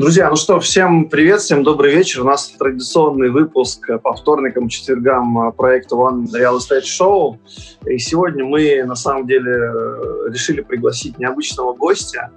Друзья, ну что, всем привет, всем добрый вечер. У нас традиционный выпуск по вторникам, четвергам проекта One Real Estate Show. И сегодня мы, на самом деле, решили пригласить необычного гостя.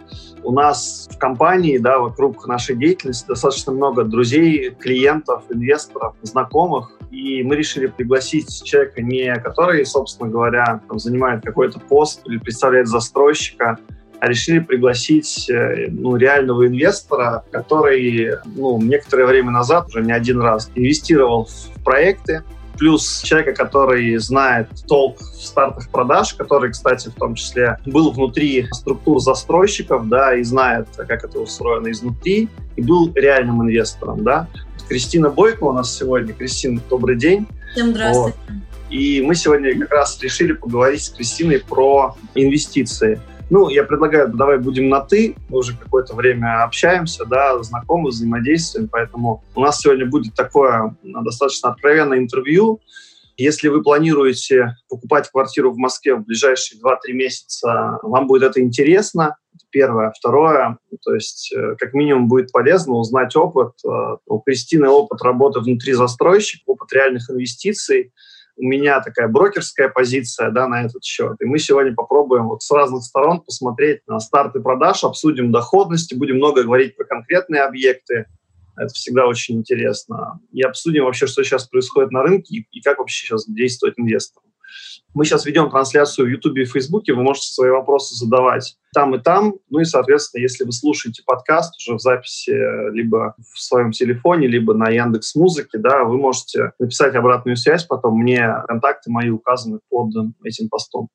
У нас в компании, да, вокруг нашей деятельности достаточно много друзей, клиентов, инвесторов, знакомых. И мы решили пригласить человека не который, собственно говоря, там, занимает какой-то пост или представляет застройщика, а решили пригласить э, ну, реального инвестора, который ну, некоторое время назад, уже не один раз, инвестировал в проекты, плюс человека, который знает толк в стартах продаж, который, кстати, в том числе был внутри структур застройщиков, да, и знает, как это устроено изнутри, и был реальным инвестором, да. Кристина Бойко у нас сегодня. Кристина, добрый день. Всем здравствуйте. Вот. И мы сегодня как раз решили поговорить с Кристиной про инвестиции. Ну, я предлагаю, давай будем на «ты», мы уже какое-то время общаемся, да, знакомы, взаимодействуем, поэтому у нас сегодня будет такое достаточно откровенное интервью. Если вы планируете покупать квартиру в Москве в ближайшие 2-3 месяца, вам будет это интересно, первое. Второе, то есть э, как минимум будет полезно узнать опыт. Э, у Кристины опыт работы внутри застройщика, опыт реальных инвестиций – у меня такая брокерская позиция да, на этот счет. И мы сегодня попробуем вот с разных сторон посмотреть на старты продаж, обсудим доходности, будем много говорить про конкретные объекты. Это всегда очень интересно. И обсудим вообще, что сейчас происходит на рынке и, и как вообще сейчас действовать инвесторам. Мы сейчас ведем трансляцию в YouTube и Facebook, вы можете свои вопросы задавать там и там. Ну и, соответственно, если вы слушаете подкаст уже в записи либо в своем телефоне, либо на Яндекс Музыке, да, вы можете написать обратную связь, потом мне контакты мои указаны под этим постом.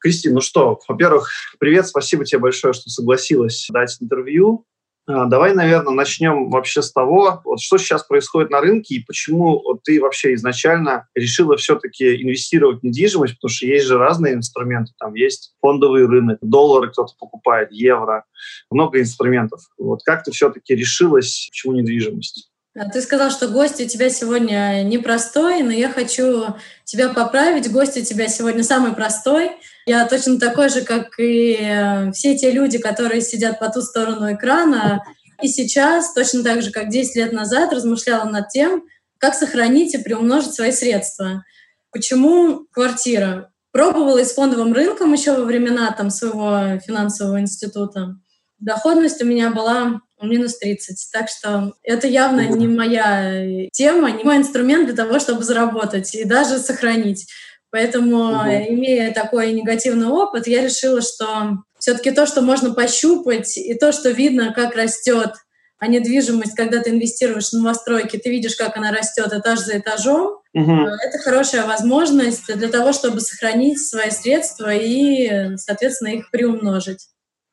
Кристина, ну что, во-первых, привет, спасибо тебе большое, что согласилась дать интервью. А, давай, наверное, начнем вообще с того, вот что сейчас происходит на рынке и почему вот ты вообще изначально решила все-таки инвестировать в недвижимость, потому что есть же разные инструменты, там есть фондовый рынок, доллары кто-то покупает, евро, много инструментов. Вот как ты все-таки решилась, почему недвижимость? А ты сказал, что гость у тебя сегодня непростой, но я хочу тебя поправить. Гость у тебя сегодня самый простой. Я точно такой же, как и э, все те люди, которые сидят по ту сторону экрана. И сейчас, точно так же, как 10 лет назад, размышляла над тем, как сохранить и приумножить свои средства. Почему квартира? Пробовала и с фондовым рынком еще во времена там, своего финансового института. Доходность у меня была минус 30. Так что это явно не моя тема, не мой инструмент для того, чтобы заработать и даже сохранить. Поэтому, угу. имея такой негативный опыт, я решила, что все-таки то, что можно пощупать, и то, что видно, как растет, а недвижимость, когда ты инвестируешь в новостройки, ты видишь, как она растет этаж за этажом. Угу. Это хорошая возможность для того, чтобы сохранить свои средства и, соответственно, их приумножить.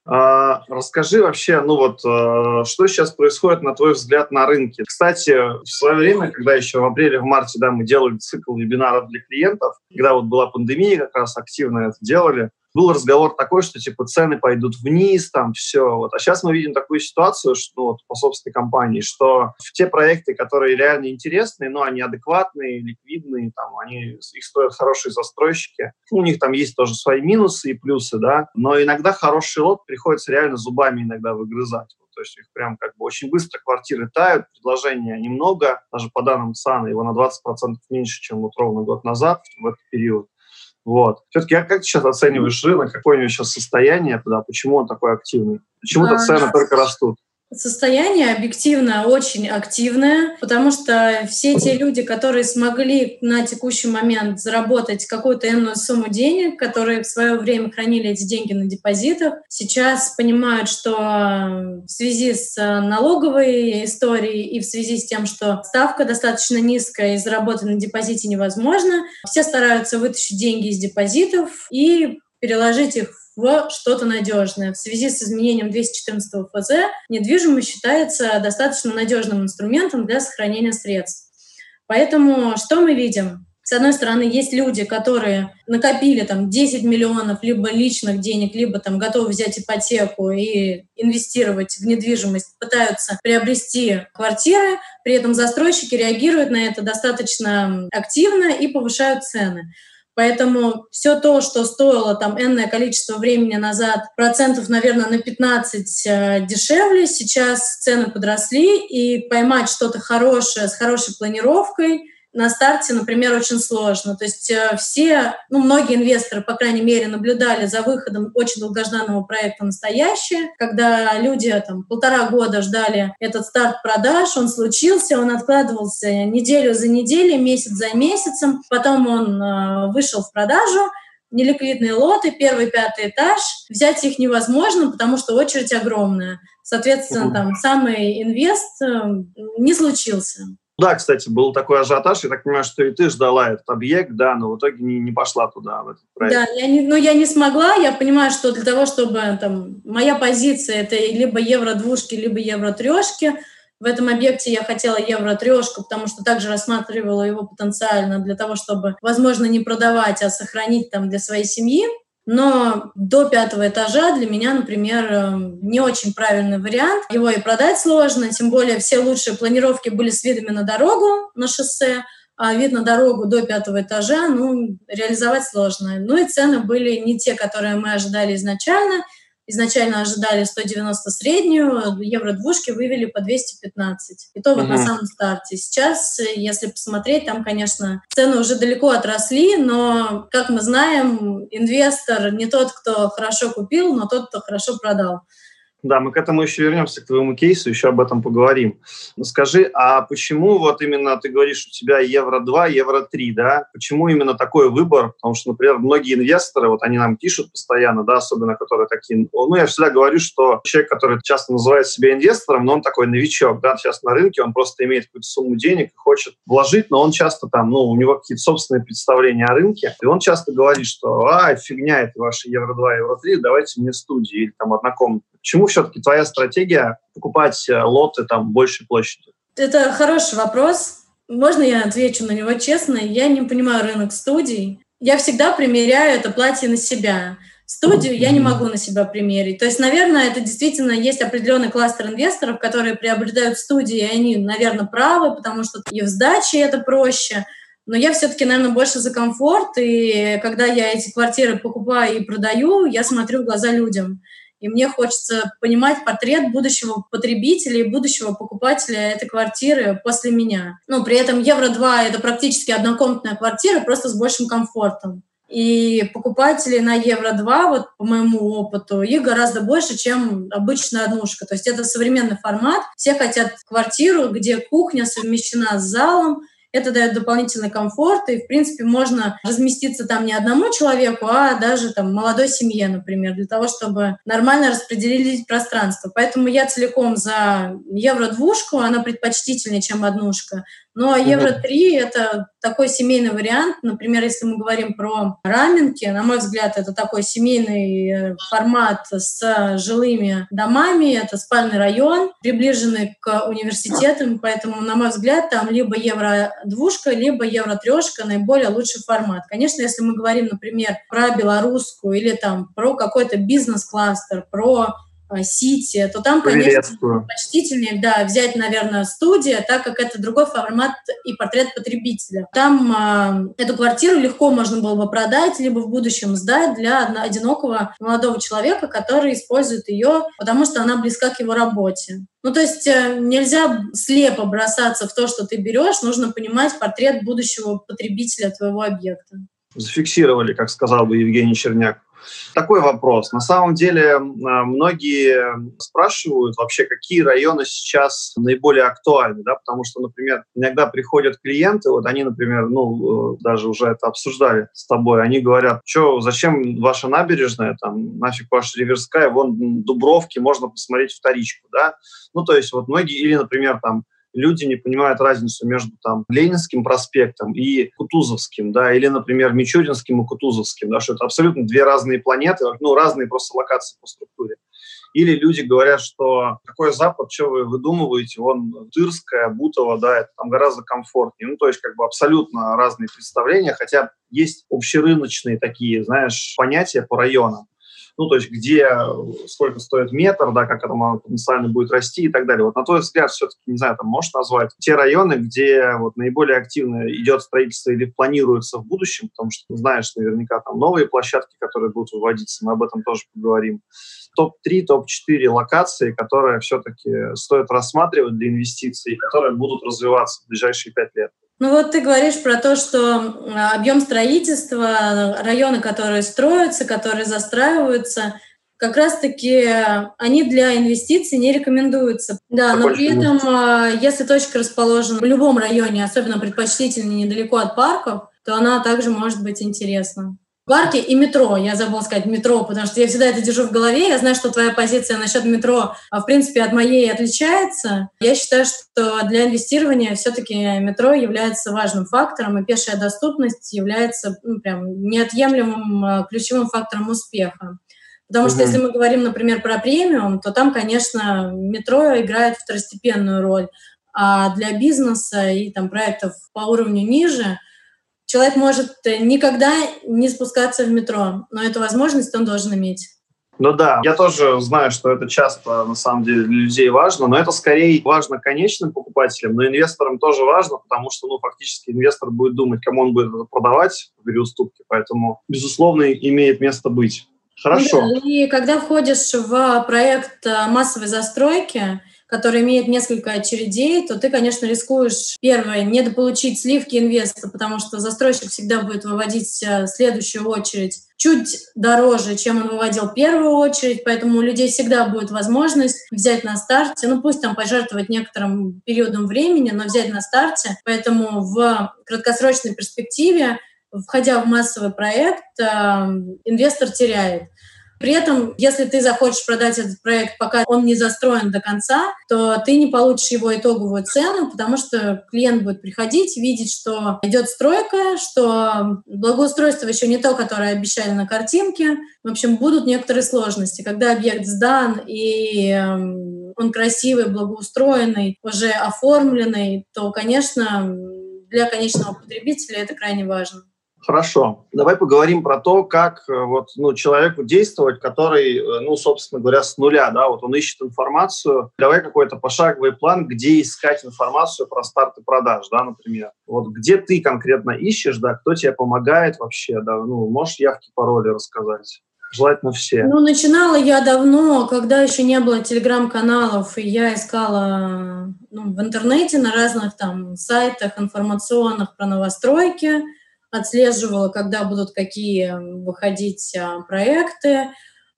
А, расскажи вообще, ну вот, э, что сейчас происходит, на твой взгляд, на рынке? Кстати, в свое время, когда еще в апреле, в марте, да, мы делали цикл вебинаров для клиентов, когда вот была пандемия, как раз активно это делали, был разговор такой, что типа цены пойдут вниз, там все. Вот. А сейчас мы видим такую ситуацию, что ну, вот, по собственной компании, что в те проекты, которые реально интересные, но они адекватные, ликвидные, там, они, их стоят хорошие застройщики. У них там есть тоже свои минусы и плюсы, да, но иногда хороший лот приходится реально зубами иногда выгрызать. То есть их прям как бы очень быстро квартиры тают, предложения немного, даже по данным ЦАНа его на 20% меньше, чем вот ровно год назад в этот период. Вот. Все-таки как ты сейчас оцениваешь рынок, какое у него сейчас состояние туда, почему он такой активный? Почему-то цены только растут. Состояние объективно очень активное, потому что все те люди, которые смогли на текущий момент заработать какую-то энную сумму денег, которые в свое время хранили эти деньги на депозитах, сейчас понимают, что в связи с налоговой историей и в связи с тем, что ставка достаточно низкая и заработать на депозите невозможно, все стараются вытащить деньги из депозитов и переложить их в что-то надежное. В связи с изменением 214 ФЗ недвижимость считается достаточно надежным инструментом для сохранения средств. Поэтому что мы видим? С одной стороны, есть люди, которые накопили там 10 миллионов либо личных денег, либо там готовы взять ипотеку и инвестировать в недвижимость, пытаются приобрести квартиры, при этом застройщики реагируют на это достаточно активно и повышают цены. Поэтому все то, что стоило там энное количество времени назад, процентов, наверное, на 15 э, дешевле, сейчас цены подросли, и поймать что-то хорошее с хорошей планировкой – на старте, например, очень сложно. То есть э, все, ну, многие инвесторы, по крайней мере, наблюдали за выходом очень долгожданного проекта «Настоящее», когда люди там полтора года ждали этот старт продаж, он случился, он откладывался неделю за неделей, месяц за месяцем, потом он э, вышел в продажу, неликвидные лоты, первый, пятый этаж. Взять их невозможно, потому что очередь огромная. Соответственно, там самый инвест э, не случился. Да, кстати, был такой ажиотаж. Я так понимаю, что и ты ждала этот объект, да, но в итоге не, не пошла туда, в этот проект. Да, я не, ну, я не смогла. Я понимаю, что для того, чтобы там, моя позиция это либо евро-двушки, либо евро-трешки. В этом объекте я хотела евро-трешку, потому что также рассматривала его потенциально для того, чтобы, возможно, не продавать, а сохранить там для своей семьи. Но до пятого этажа для меня, например, эм, не очень правильный вариант. Его и продать сложно, тем более все лучшие планировки были с видами на дорогу, на шоссе, а вид на дорогу до пятого этажа, ну, реализовать сложно. Ну и цены были не те, которые мы ожидали изначально – изначально ожидали 190 среднюю, евро-двушки вывели по 215. И то вот угу. на самом старте. Сейчас, если посмотреть, там, конечно, цены уже далеко отросли, но, как мы знаем, инвестор не тот, кто хорошо купил, но тот, кто хорошо продал. Да, мы к этому еще вернемся, к твоему кейсу, еще об этом поговорим. Но скажи, а почему вот именно ты говоришь, у тебя евро-2, евро-3, да? Почему именно такой выбор? Потому что, например, многие инвесторы, вот они нам пишут постоянно, да, особенно которые такие... Ну, я всегда говорю, что человек, который часто называет себя инвестором, но он такой новичок, да, сейчас на рынке, он просто имеет какую-то сумму денег и хочет вложить, но он часто там, ну, у него какие-то собственные представления о рынке, и он часто говорит, что, а, фигня это ваши евро-2, евро-3, давайте мне студии или там однокомнатные. Почему все-таки твоя стратегия покупать э, лоты там большей площади? Это хороший вопрос. Можно я отвечу на него честно? Я не понимаю рынок студий. Я всегда примеряю это платье на себя. Студию я не могу на себя примерить. То есть, наверное, это действительно есть определенный кластер инвесторов, которые приобретают студии, и они, наверное, правы, потому что и в сдаче это проще. Но я все-таки, наверное, больше за комфорт, и когда я эти квартиры покупаю и продаю, я смотрю в глаза людям. И мне хочется понимать портрет будущего потребителя и будущего покупателя этой квартиры после меня. Ну, при этом Евро-2 — это практически однокомнатная квартира, просто с большим комфортом. И покупатели на Евро-2, вот по моему опыту, их гораздо больше, чем обычная однушка. То есть это современный формат. Все хотят квартиру, где кухня совмещена с залом, это дает дополнительный комфорт, и, в принципе, можно разместиться там не одному человеку, а даже там молодой семье, например, для того, чтобы нормально распределить пространство. Поэтому я целиком за евро-двушку, она предпочтительнее, чем однушка. Ну а Евро-3 — это такой семейный вариант. Например, если мы говорим про раменки, на мой взгляд, это такой семейный э, формат с жилыми домами, это спальный район, приближенный к университетам, поэтому, на мой взгляд, там либо евро-двушка, либо евро-трешка наиболее лучший формат. Конечно, если мы говорим, например, про белорусскую или там про какой-то бизнес-кластер, про Сити, то там, конечно, почтительнее, да, взять, наверное, студия, так как это другой формат и портрет потребителя. Там э, эту квартиру легко можно было бы продать, либо в будущем сдать для одинокого молодого человека, который использует ее, потому что она близка к его работе. Ну, то есть э, нельзя слепо бросаться в то, что ты берешь, нужно понимать портрет будущего потребителя твоего объекта. Зафиксировали, как сказал бы Евгений Черняк. Такой вопрос. На самом деле многие спрашивают вообще, какие районы сейчас наиболее актуальны, да, потому что, например, иногда приходят клиенты, вот они, например, ну, э, даже уже это обсуждали с тобой, они говорят, что, зачем ваша набережная, там, нафиг ваша Реверская, вон Дубровки, можно посмотреть вторичку, да, ну, то есть вот многие, или, например, там, люди не понимают разницу между там Ленинским проспектом и Кутузовским, да, или, например, Мичуринским и Кутузовским, да, что это абсолютно две разные планеты, ну, разные просто локации по структуре. Или люди говорят, что какой Запад, что вы выдумываете, он Тырская, Бутово, да, это там гораздо комфортнее. Ну, то есть как бы абсолютно разные представления, хотя есть общерыночные такие, знаешь, понятия по районам. Ну, то есть где, сколько стоит метр, да, как это потенциально будет расти и так далее. Вот на твой взгляд, все-таки, не знаю, там можешь назвать те районы, где вот наиболее активно идет строительство или планируется в будущем, потому что знаешь наверняка там новые площадки, которые будут выводиться, мы об этом тоже поговорим. Топ-3, топ-4 локации, которые все-таки стоит рассматривать для инвестиций, которые будут развиваться в ближайшие пять лет. Ну вот ты говоришь про то, что объем строительства, районы, которые строятся, которые застраиваются, как раз-таки они для инвестиций не рекомендуются. Да, но при этом, а, если точка расположена в любом районе, особенно предпочтительно недалеко от парков, то она также может быть интересна. Парки и метро. Я забыла сказать метро, потому что я всегда это держу в голове. Я знаю, что твоя позиция насчет метро, а, в принципе, от моей отличается. Я считаю, что для инвестирования все-таки метро является важным фактором, и пешая доступность является ну, прям неотъемлемым а, ключевым фактором успеха. Потому что если мы говорим, например, про премиум, то там, конечно, метро играет второстепенную роль. А для бизнеса и там проектов по уровню ниже – человек может э, никогда не спускаться в метро, но эту возможность он должен иметь. Ну да, я тоже знаю, что это часто на самом деле для людей важно, но это скорее важно конечным покупателям, но инвесторам тоже важно, потому что, ну, фактически инвестор будет думать, кому он будет это продавать в переуступке, поэтому, безусловно, имеет место быть. Хорошо. Да, и когда входишь в проект э, массовой застройки, который имеет несколько очередей, то ты, конечно, рискуешь, первое, недополучить сливки инвестора, потому что застройщик всегда будет выводить э, следующую очередь чуть дороже, чем он выводил первую очередь, поэтому у людей всегда будет возможность взять на старте, ну пусть там пожертвовать некоторым периодом времени, но взять на старте. Поэтому в краткосрочной перспективе, входя в массовый проект, э, инвестор теряет. При этом, если ты захочешь продать этот проект, пока он не застроен до конца, то ты не получишь его итоговую цену, потому что клиент будет приходить, видеть, что идет стройка, что благоустройство еще не то, которое обещали на картинке. В общем, будут некоторые сложности. Когда объект сдан и эм, он красивый, благоустроенный, уже оформленный, то, конечно, для конечного потребителя это крайне важно. Хорошо. Давай поговорим про то, как э, вот, ну, человеку действовать, который, э, ну, собственно говоря, с нуля, да, вот он ищет информацию. Давай какой-то пошаговый план, где искать информацию про старты продаж, да, например. Вот где ты конкретно ищешь, да, кто тебе помогает вообще, да, ну, можешь явки, пароли рассказать? желательно все. Ну, начинала я давно, когда еще не было телеграм-каналов, и я искала ну, в интернете на разных там сайтах информационных про новостройки отслеживала, когда будут какие выходить а, проекты.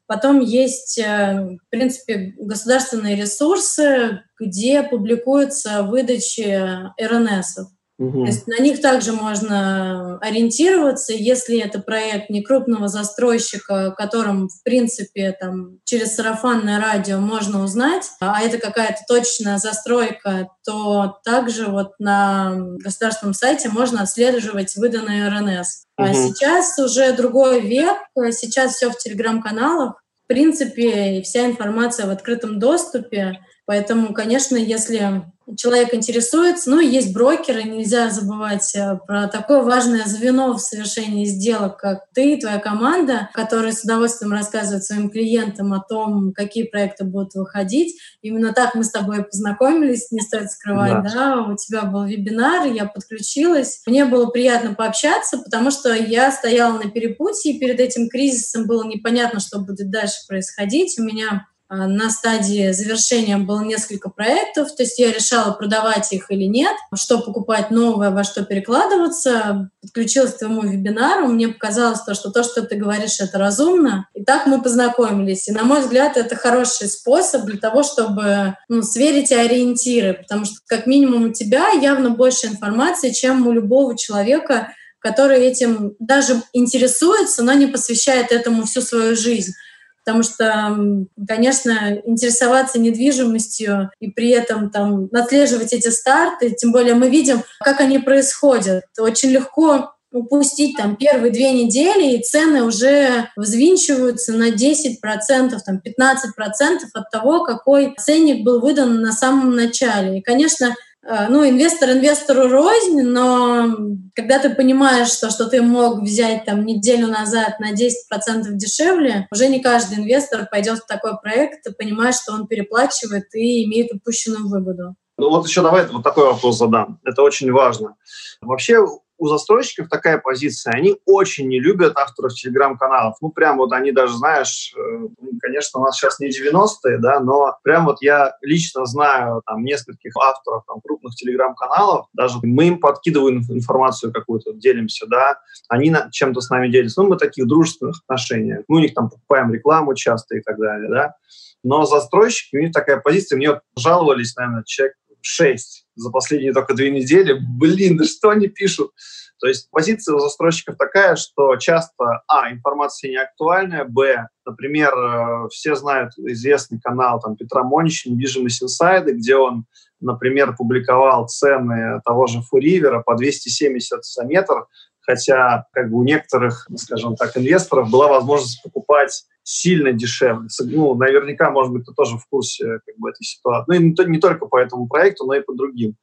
Потом есть, э, в принципе, государственные ресурсы, где публикуются выдачи РНСов. Угу. То есть на них также можно ориентироваться, если это проект не крупного застройщика, которым, в принципе, там, через сарафанное радио можно узнать, а это какая-то точная застройка, то также вот на государственном сайте можно отслеживать выданные РНС. Угу. А сейчас уже другой век, сейчас все в телеграм-каналах. В принципе, вся информация в открытом доступе. Поэтому, конечно, если человек интересуется. Ну, есть брокеры, нельзя забывать э, про такое важное звено в совершении сделок, как ты и твоя команда, которые с удовольствием рассказывают своим клиентам о том, какие проекты будут выходить. Именно так мы с тобой познакомились, не стоит скрывать, да. да? У тебя был вебинар, я подключилась. Мне было приятно пообщаться, потому что я стояла на перепутье, и перед этим кризисом было непонятно, что будет дальше происходить. У меня на стадии завершения было несколько проектов, то есть я решала, продавать их или нет, что покупать новое, во что перекладываться. Подключилась к твоему вебинару, мне показалось то, что то, что ты говоришь, это разумно. И так мы познакомились. И, на мой взгляд, это хороший способ для того, чтобы ну, сверить ориентиры, потому что как минимум у тебя явно больше информации, чем у любого человека, который этим даже интересуется, но не посвящает этому всю свою жизнь потому что, конечно, интересоваться недвижимостью и при этом там отслеживать эти старты, тем более мы видим, как они происходят. Очень легко упустить там первые две недели, и цены уже взвинчиваются на 10%, там 15% от того, какой ценник был выдан на самом начале. И, конечно, ну, инвестор инвестору рознь, но когда ты понимаешь, что, что ты мог взять там неделю назад на 10% дешевле, уже не каждый инвестор пойдет в такой проект и понимает, что он переплачивает и имеет упущенную выгоду. Ну вот еще давай вот такой вопрос задам. Это очень важно. Вообще у застройщиков такая позиция. Они очень не любят авторов телеграм-каналов. Ну, прям вот они даже, знаешь, э, ну, конечно, у нас сейчас не 90-е, да, но прям вот я лично знаю там нескольких авторов там, крупных телеграм-каналов, даже мы им подкидываем информацию какую-то, делимся, да, они чем-то с нами делятся. Ну, мы таких дружественных отношениях. Мы у них там покупаем рекламу часто и так далее, да. Но застройщики, у них такая позиция, мне вот жаловались, наверное, человек 6 за последние только две недели. Блин, да что они пишут? То есть позиция у застройщиков такая, что часто, а, информация не актуальная, б, например, э, все знают известный канал там, Петра Монича «Недвижимость инсайды», где он, например, публиковал цены того же Фуривера по 270 за метр, хотя как бы у некоторых, скажем так, инвесторов была возможность покупать сильно дешевле. Ну, наверняка, может быть, ты тоже в курсе как бы, этой ситуации. Ну, и не, не только по этому проекту, но и по другим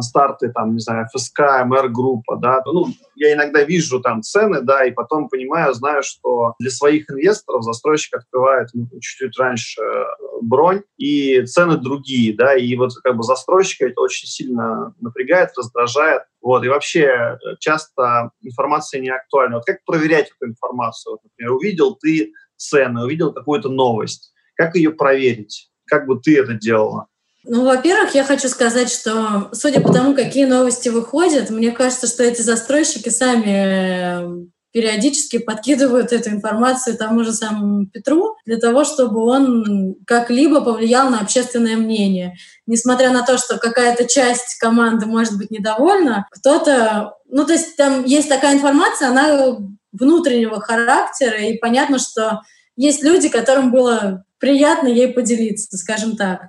старты, там, не знаю, ФСК, МР-группа, да, ну, я иногда вижу там цены, да, и потом понимаю, знаю, что для своих инвесторов застройщик открывает ну, чуть-чуть раньше э, бронь, и цены другие, да, и вот как бы застройщика это очень сильно напрягает, раздражает, вот, и вообще э, часто информация не актуальна. Вот как проверять эту информацию? Вот, например, увидел ты цены, увидел какую-то новость, как ее проверить? Как бы ты это делала? Ну, во-первых, я хочу сказать, что судя по тому, какие новости выходят, мне кажется, что эти застройщики сами э, периодически подкидывают эту информацию тому же самому Петру для того, чтобы он как-либо повлиял на общественное мнение. Несмотря на то, что какая-то часть команды может быть недовольна, кто-то... Ну, то есть там есть такая информация, она внутреннего характера, и понятно, что есть люди, которым было приятно ей поделиться, скажем так.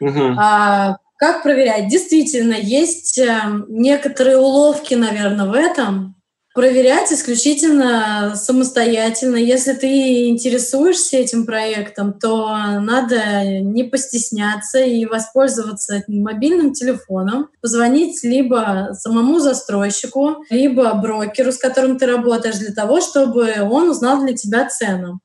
Угу. А, как проверять? Действительно, есть э, некоторые уловки, наверное, в этом. Проверять исключительно самостоятельно. Если ты интересуешься этим проектом, то надо не постесняться и воспользоваться мобильным телефоном, позвонить либо самому застройщику, либо брокеру, с которым ты работаешь, для того, чтобы он узнал для тебя цену.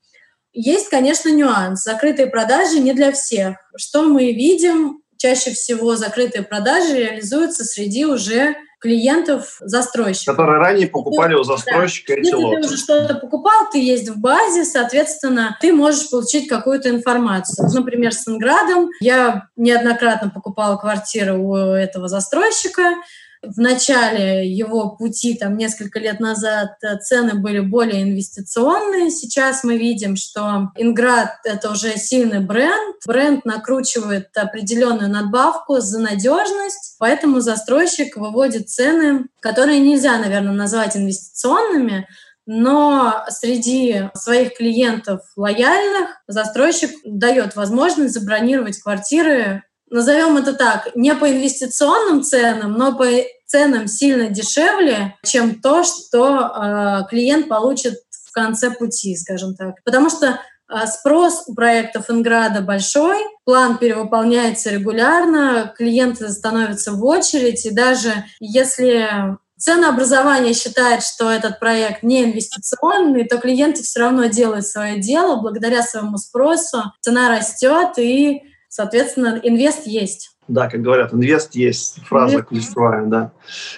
Есть, конечно, нюанс. Закрытые продажи не для всех. Что мы видим? Чаще всего закрытые продажи реализуются среди уже клиентов застройщиков. Которые ранее покупали у застройщика да. эти Если лоты. ты уже что-то покупал, ты есть в базе, соответственно, ты можешь получить какую-то информацию. Например, с Инградом я неоднократно покупала квартиры у этого застройщика, в начале его пути, там, несколько лет назад, э, цены были более инвестиционные. Сейчас мы видим, что Инград — это уже сильный бренд. Бренд накручивает определенную надбавку за надежность, поэтому застройщик выводит цены, которые нельзя, наверное, назвать инвестиционными, но среди своих клиентов лояльных застройщик дает возможность забронировать квартиры назовем это так, не по инвестиционным ценам, но по ценам сильно дешевле, чем то, что э, клиент получит в конце пути, скажем так. Потому что э, спрос у проектов Инграда большой, план перевыполняется регулярно, клиенты становятся в очередь, и даже если ценообразование считает, что этот проект не инвестиционный, то клиенты все равно делают свое дело, благодаря своему спросу цена растет, и Соответственно, инвест есть. Да, как говорят, инвест есть. Фраза инвест. ключевая, да.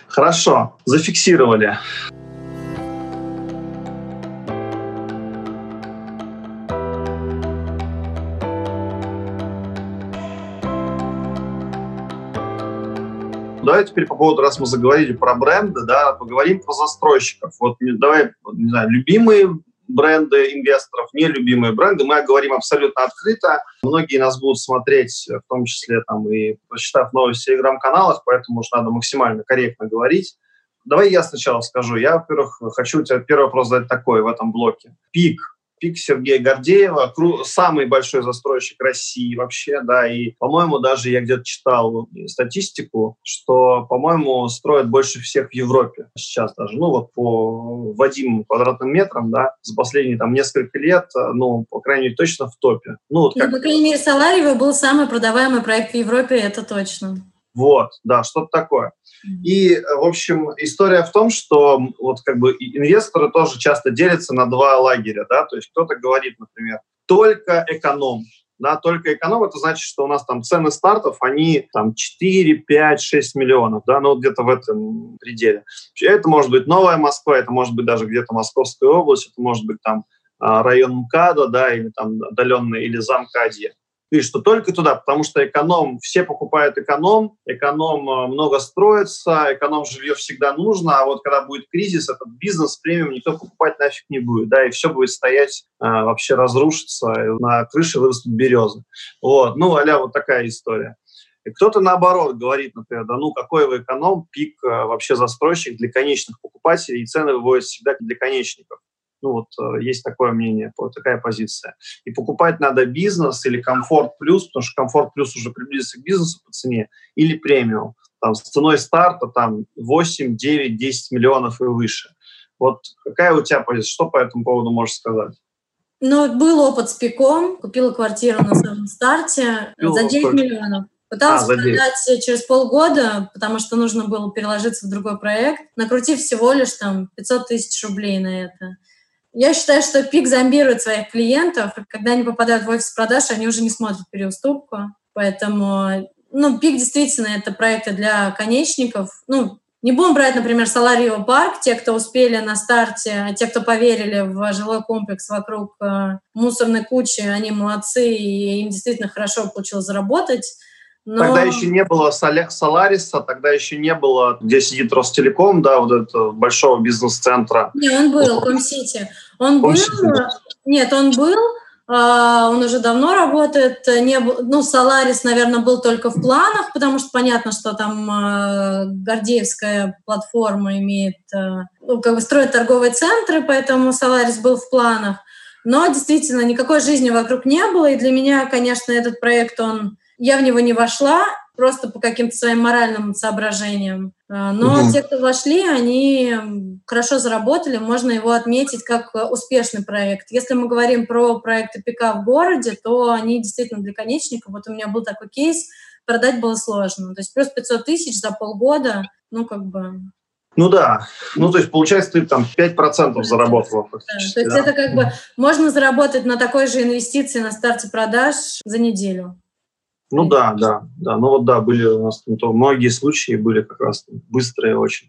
Хорошо, зафиксировали. Давай теперь по поводу, раз мы заговорили про бренды, да, поговорим про застройщиков. Вот давай, не знаю, любимые бренды инвесторов, нелюбимые бренды. Мы говорим абсолютно открыто. Многие нас будут смотреть, в том числе там и прочитав новости в телеграм-каналах, поэтому уж надо максимально корректно говорить. Давай я сначала скажу. Я, во-первых, хочу у тебя первый вопрос задать такой в этом блоке. Пик пик Сергея Гордеева, самый большой застройщик России вообще, да, и, по-моему, даже я где-то читал статистику, что, по-моему, строят больше всех в Европе сейчас даже, ну, вот по Вадиму квадратным метрам, да, за последние там несколько лет, ну, по крайней мере, точно в топе. Ну, вот как... ну по крайней мере, Саларьево был самый продаваемый проект в Европе, это точно. Вот, да, что-то такое. И, в общем, история в том, что вот как бы инвесторы тоже часто делятся на два лагеря, да, то есть кто-то говорит, например, только эконом, да, только эконом, это значит, что у нас там цены стартов, они там 4, 5, 6 миллионов, да, ну где-то в этом пределе. Это может быть Новая Москва, это может быть даже где-то Московская область, это может быть там а, район МКАДа, да, или там отдаленный, или замкадье и что только туда, потому что эконом, все покупают эконом, эконом э, много строится, эконом жилье всегда нужно, а вот когда будет кризис, этот бизнес премиум никто покупать нафиг не будет, да, и все будет стоять, э, вообще разрушится, на крыше вырастут березы. Вот, ну, а вот такая история. И кто-то наоборот говорит, например, да ну какой вы эконом, пик э, вообще застройщик для конечных покупателей, и цены выводят всегда для конечников. Ну вот э, есть такое мнение, такая позиция. И покупать надо бизнес или комфорт плюс, потому что комфорт плюс уже приблизится к бизнесу по цене, или премиум. Там, с ценой старта там 8, 9, 10 миллионов и выше. Вот какая у тебя позиция? Что по этому поводу можешь сказать? Ну, был опыт с пиком, купила квартиру на самом старте Купила за 9 сколько? миллионов. Пыталась а, продать через полгода, потому что нужно было переложиться в другой проект, накрутив всего лишь там 500 тысяч рублей на это. Я считаю, что пик зомбирует своих клиентов. Когда они попадают в офис продаж, они уже не смотрят переуступку. Поэтому, ну, пик действительно это проекты для конечников. Ну, не будем брать, например, Соларио парк, те, кто успели на старте, те, кто поверили в жилой комплекс вокруг э, мусорной кучи, они молодцы, и им действительно хорошо получилось заработать. Но... Тогда еще не было Солариса, тогда еще не было, где сидит Ростелеком, да, вот этого большого бизнес-центра. Не, он был, Комсити. Он был, нет, он был, а, он уже давно работает. Не, ну, Соларис, наверное, был только в планах, потому что понятно, что там э, Гордеевская платформа имеет, э, ну, как бы строит торговые центры, поэтому Соларис был в планах. Но действительно никакой жизни вокруг не было, и для меня, конечно, этот проект, он я в него не вошла, просто по каким-то своим моральным соображениям. А, но угу. те, кто вошли, они хорошо заработали, можно его отметить как успешный проект. Если мы говорим про проекты ПК в городе, то они действительно для конечников. Вот у меня был такой кейс, продать было сложно. То есть плюс 500 тысяч за полгода, ну как бы ну да, ну то есть получается ты там 5% заработала. Да, то есть да. это как бы можно заработать на такой же инвестиции на старте продаж за неделю. Ну да, да, да. Ну вот да, были у нас там, то, многие случаи были как раз быстрые очень.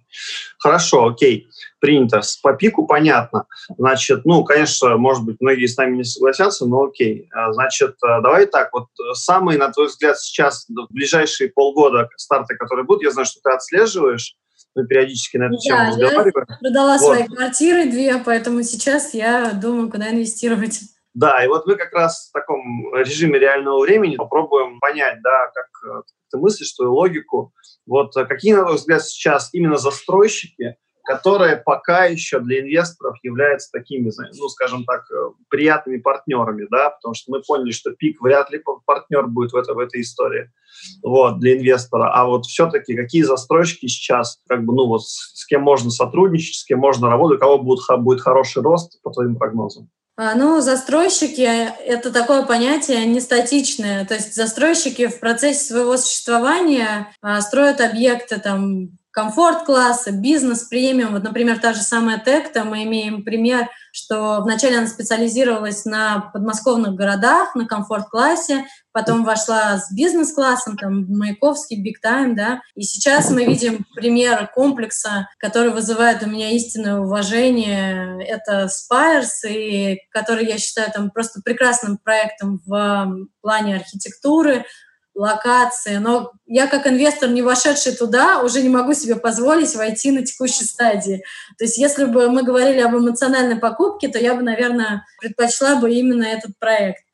Хорошо, окей, принято. С по пику понятно. Значит, ну, конечно, может быть, многие с нами не согласятся, но окей. А, значит, а, давай так, вот самый, на твой взгляд, сейчас, в ближайшие полгода старты, которые будут, я знаю, что ты отслеживаешь, мы периодически на эту да, тему разговариваем. Я продала вот. свои квартиры две, поэтому сейчас я думаю, куда инвестировать. Да, и вот мы как раз в таком режиме реального времени попробуем понять, да, как э, ты мыслишь, твою логику. Вот э, какие, на твой взгляд, сейчас именно застройщики, которые пока еще для инвесторов являются такими, ну, скажем так, э, приятными партнерами, да, потому что мы поняли, что пик вряд ли партнер будет в, это, в этой истории, вот, для инвестора. А вот все-таки какие застройщики сейчас, как бы, ну, вот с, с кем можно сотрудничать, с кем можно работать, у кого будет, будет хороший рост, по твоим прогнозам? А, ну, застройщики – это такое понятие не статичное. То есть застройщики в процессе своего существования а, строят объекты там комфорт-класса, бизнес-премиум. Вот, например, та же самая Текта, мы имеем пример, что вначале она специализировалась на подмосковных городах, на комфорт-классе, потом вошла с бизнес-классом, там, Маяковский, Big Time, да, и сейчас мы видим пример комплекса, который вызывает у меня истинное уважение, это Spires, и который я считаю там просто прекрасным проектом в плане архитектуры, локации, но я как инвестор, не вошедший туда, уже не могу себе позволить войти на текущей стадии. То есть если бы мы говорили об эмоциональной покупке, то я бы, наверное, предпочла бы именно этот проект.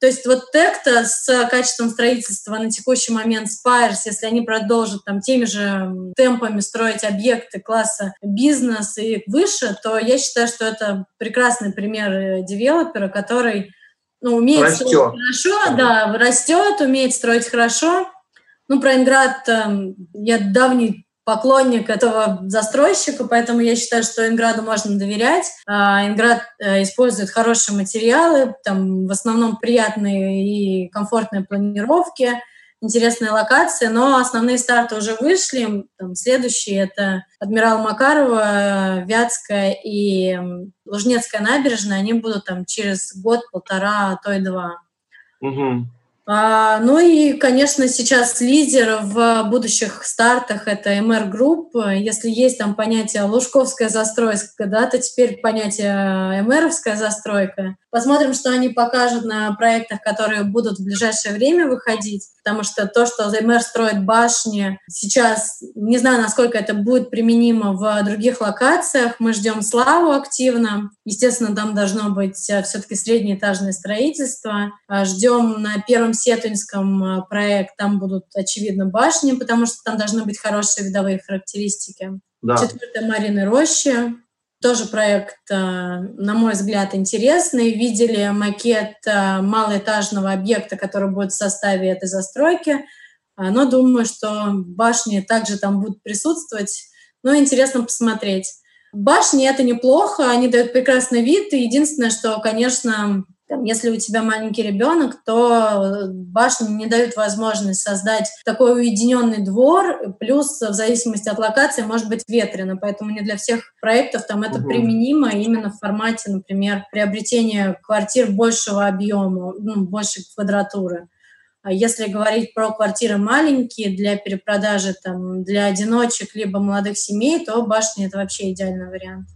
То есть вот Текта с качеством строительства на текущий момент Spires, если они продолжат там теми же темпами строить объекты класса бизнес и выше, то я считаю, что это прекрасный пример э, девелопера, который ну, умеет растет. строить хорошо, да, растет, умеет строить хорошо. Ну, про Инград э, я давний поклонник этого застройщика, поэтому я считаю, что Инграду можно доверять. А, Инград э, использует хорошие материалы, там в основном приятные и комфортные планировки. Интересные локации, но основные старты уже вышли. Там, следующие — это Адмирал Макарова, Вятская и Лужнецкая набережная. Они будут там через год-полтора, а то и два. Угу. А, ну и, конечно, сейчас лидер в будущих стартах – это MR Group. Если есть там понятие лужковская застройка, да, то теперь понятие МРовская застройка. Посмотрим, что они покажут на проектах, которые будут в ближайшее время выходить, потому что то, что МР строит башни, сейчас не знаю, насколько это будет применимо в других локациях. Мы ждем Славу активно. Естественно, там должно быть э, все-таки среднеэтажное строительство. А ждем на первом Сетуньском э, проект, там будут, очевидно, башни, потому что там должны быть хорошие видовые характеристики. Да. Четвертое Марины Рощи. Тоже проект, э, на мой взгляд, интересный. Видели макет э, малоэтажного объекта, который будет в составе этой застройки. Но думаю, что башни также там будут присутствовать. Но интересно посмотреть. Башни — это неплохо, они дают прекрасный вид. Единственное, что, конечно, там, если у тебя маленький ребенок, то башни не дают возможность создать такой уединенный двор, плюс в зависимости от локации может быть ветрено, поэтому не для всех проектов там это угу. применимо именно в формате, например, приобретения квартир большего объема, ну, большей квадратуры. А если говорить про квартиры маленькие для перепродажи там, для одиночек либо молодых семей, то башни — это вообще идеальный вариант.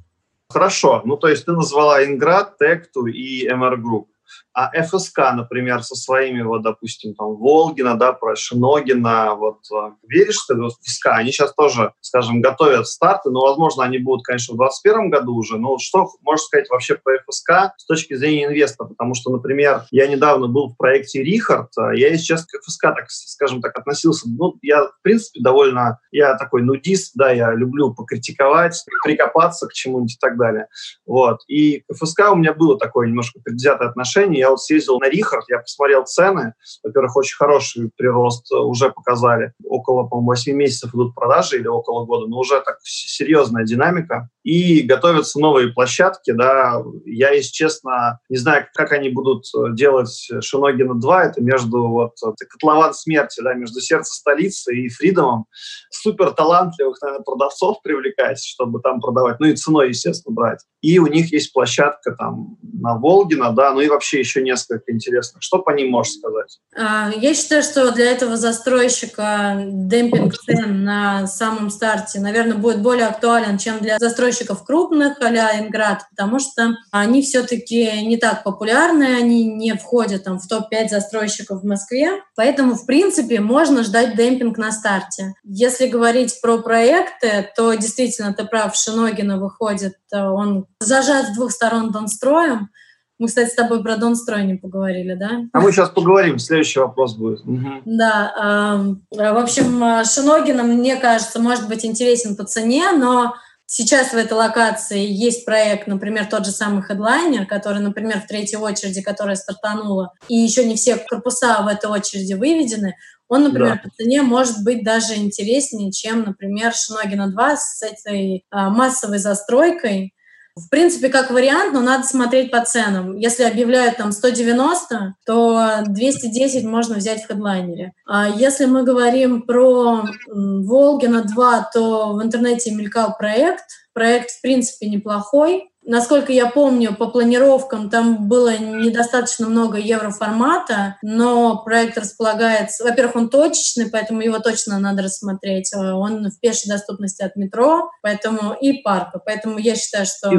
Хорошо. Ну, то есть ты назвала Инград, Текту и MR Group а ФСК, например, со своими, вот, допустим, там, Волгина, да, про Шиногина, вот, а, веришь ты в ФСК? Они сейчас тоже, скажем, готовят старты, но, возможно, они будут, конечно, в 2021 году уже, но что можешь сказать вообще про ФСК с точки зрения инвестора? Потому что, например, я недавно был в проекте Рихард, а, я и сейчас к ФСК, так, скажем так, относился, ну, я, в принципе, довольно, я такой нудист, да, я люблю покритиковать, прикопаться к чему-нибудь и так далее, вот, и к ФСК у меня было такое немножко предвзятое отношение, я вот съездил на Рихард, я посмотрел цены. Во-первых, очень хороший прирост уже показали. Около, по-моему, 8 месяцев идут продажи или около года, но уже так серьезная динамика. И готовятся новые площадки, да. Я, если честно, не знаю, как они будут делать Шиногина 2. Это между вот это котлован смерти, да, между сердце столицы и Фридомом. Супер талантливых, наверное, продавцов привлекать, чтобы там продавать. Ну и ценой, естественно, брать. И у них есть площадка там на Волгина, да, ну и вообще еще несколько интересных. Что по ним можешь сказать? А, я считаю, что для этого застройщика демпинг цен на самом старте, наверное, будет более актуален, чем для застройщиков крупных, а-ля Инград, потому что они все-таки не так популярны, они не входят там, в топ-5 застройщиков в Москве, поэтому, в принципе, можно ждать демпинг на старте. Если говорить про проекты, то действительно, ты прав, Шиногина выходит, э, он зажат с двух сторон Донстроем, мы, кстати, с тобой про Донстрой не поговорили, да? А мы сейчас поговорим, следующий вопрос будет. Угу. Да, э, в общем, Шиногина, мне кажется, может быть интересен по цене, но Сейчас в этой локации есть проект, например, тот же самый Headliner, который, например, в третьей очереди, которая стартанула, и еще не все корпуса в этой очереди выведены, он, например, да. по цене может быть даже интереснее, чем, например, Шиногина 2 с этой а, массовой застройкой, в принципе, как вариант, но надо смотреть по ценам. Если объявляют там 190, то 210 можно взять в хедлайнере. А если мы говорим про Волгина 2, то в интернете мелькал проект. Проект, в принципе, неплохой. Насколько я помню, по планировкам там было недостаточно много евроформата, но проект располагается... Во-первых, он точечный, поэтому его точно надо рассмотреть. Э, он в пешей доступности от метро, поэтому и парка. Поэтому я считаю, что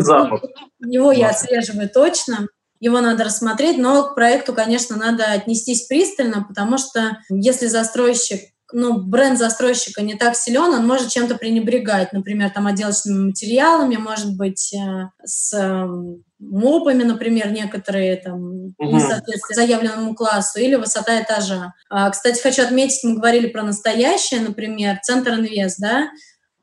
его я отслеживаю точно. Его надо рассмотреть, но к проекту, конечно, надо отнестись пристально, потому что если застройщик ну, бренд застройщика не так силен, он может чем-то пренебрегать, например, там отделочными материалами, может быть, э, с э, мопами, например, некоторые там угу. не соответствуют заявленному классу, или высота этажа. А, кстати, хочу отметить, мы говорили про настоящее, например, Центр Инвест, да,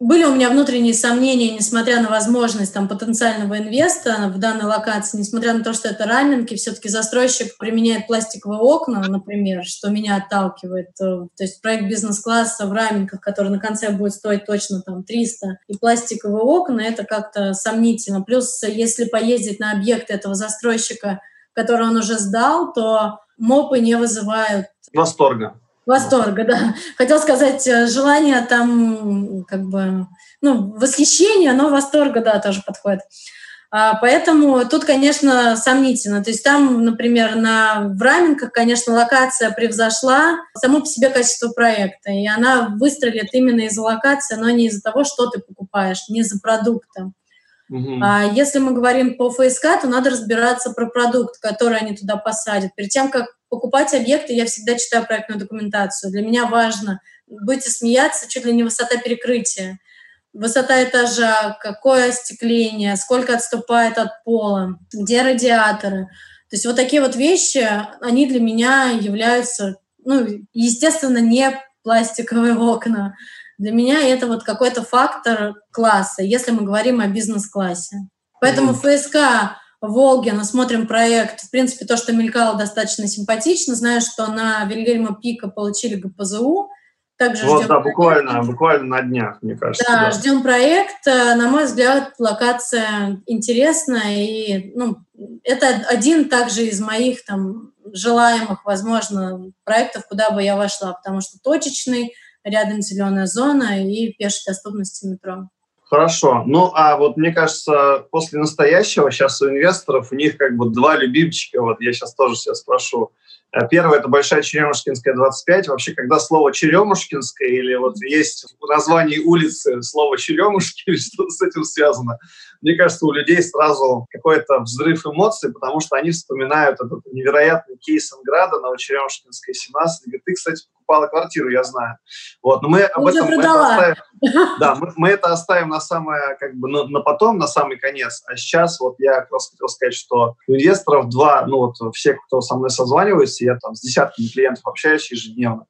были у меня внутренние сомнения, несмотря на возможность там, потенциального инвеста в данной локации, несмотря на то, что это раменки, все-таки застройщик применяет пластиковые окна, например, что меня отталкивает. Э, то есть проект бизнес-класса в раменках, который на конце будет стоить точно там 300, и пластиковые окна, это как-то сомнительно. Плюс, если поездить на объект этого застройщика, который он уже сдал, то МОПы не вызывают восторга Восторга, да. Хотел сказать, э, желание там, как бы, ну, восхищение, но восторга, да, тоже подходит. А, поэтому тут, конечно, сомнительно. То есть там, например, на, в Раменках, конечно, локация превзошла само по себе качество проекта. И она выстрелит именно из-за локации, но не из-за того, что ты покупаешь, не из-за продукта. Uh-huh. А если мы говорим по ФСК, то надо разбираться про продукт, который они туда посадят. Перед тем, как покупать объекты, я всегда читаю проектную документацию. Для меня важно, будете смеяться, чуть ли не высота перекрытия высота этажа, какое остекление, сколько отступает от пола, где радиаторы. То есть вот такие вот вещи, они для меня являются, ну, естественно, не пластиковые окна. Для меня это вот какой-то фактор класса, если мы говорим о бизнес-классе. Поэтому mm. ФСК Волгина, смотрим проект, в принципе, то, что мелькало, достаточно симпатично. Знаю, что на Вильгельма Пика получили ГПЗУ, также вот, ждем да, буквально, буквально на днях, мне кажется. Да, да, ждем проект. На мой взгляд, локация интересная. И ну, это один также из моих там желаемых, возможно, проектов, куда бы я вошла, потому что точечный, рядом зеленая зона и пешей доступности метро. Хорошо. Ну, а вот мне кажется, после настоящего сейчас у инвесторов у них как бы два любимчика. Вот я сейчас тоже себя спрошу. Э, первое – это Большая Черемушкинская, 25. Вообще, когда слово Черемушкинская или вот есть в названии улицы слово Черемушки что-то с этим связано, мне кажется, у людей сразу какой-то взрыв эмоций, потому что они вспоминают этот невероятный кейс Инграда на Черемушкинской, 17. Говорит, ты, кстати, покупала квартиру, я знаю. Вот, но мы об этом мы это оставим. Да, мы, мы это оставим на самое, как бы, на, на потом, на самый конец. А сейчас вот я как раз хотел сказать, что у инвесторов два, ну вот все, кто со мной созванивается, я там с десятками клиентов общаюсь ежедневно,